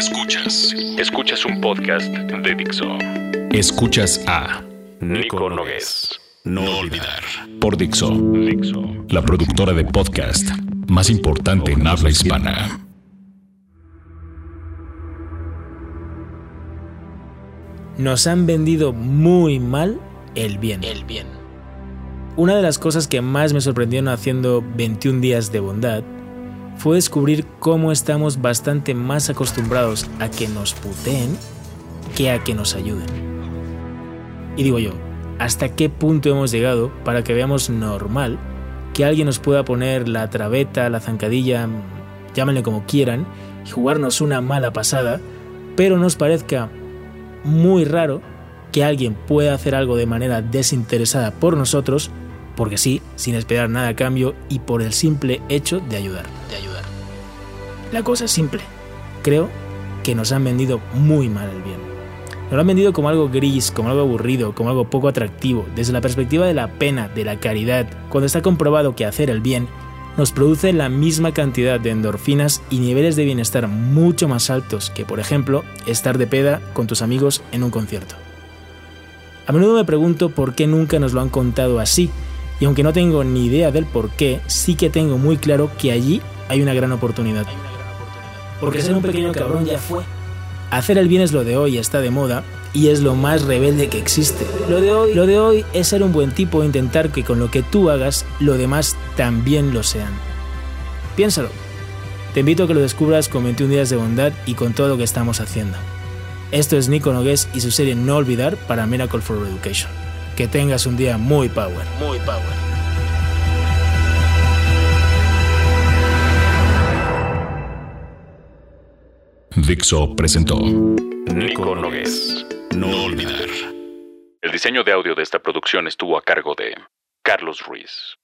Escuchas. Escuchas un podcast de Dixo. Escuchas a Nico Nogués. No olvidar. Por Dixo. Dixo. La productora de podcast más importante en habla hispana. Nos han vendido muy mal el bien. El bien. Una de las cosas que más me sorprendieron haciendo 21 días de bondad fue descubrir cómo estamos bastante más acostumbrados a que nos puteen que a que nos ayuden. Y digo yo, ¿hasta qué punto hemos llegado para que veamos normal que alguien nos pueda poner la trabeta, la zancadilla, llámenle como quieran, y jugarnos una mala pasada, pero nos parezca muy raro que alguien pueda hacer algo de manera desinteresada por nosotros, porque sí, sin esperar nada a cambio y por el simple hecho de ayudar, ayudar. La cosa es simple. Creo que nos han vendido muy mal el bien. Nos lo han vendido como algo gris, como algo aburrido, como algo poco atractivo, desde la perspectiva de la pena, de la caridad, cuando está comprobado que hacer el bien nos produce la misma cantidad de endorfinas y niveles de bienestar mucho más altos que, por ejemplo, estar de peda con tus amigos en un concierto. A menudo me pregunto por qué nunca nos lo han contado así, y aunque no tengo ni idea del por qué, sí que tengo muy claro que allí hay una gran oportunidad porque ser un pequeño cabrón ya fue. Hacer el bien es lo de hoy, está de moda y es lo más rebelde que existe. Lo de hoy, es ser un buen tipo e intentar que con lo que tú hagas, lo demás también lo sean. Piénsalo. Te invito a que lo descubras con 21 días de bondad y con todo lo que estamos haciendo. Esto es Nico Nogués y su serie No Olvidar para Miracle for Education. Que tengas un día muy power, muy power. Dixo presentó Nico Nogués. No olvidar. El diseño de audio de esta producción estuvo a cargo de Carlos Ruiz.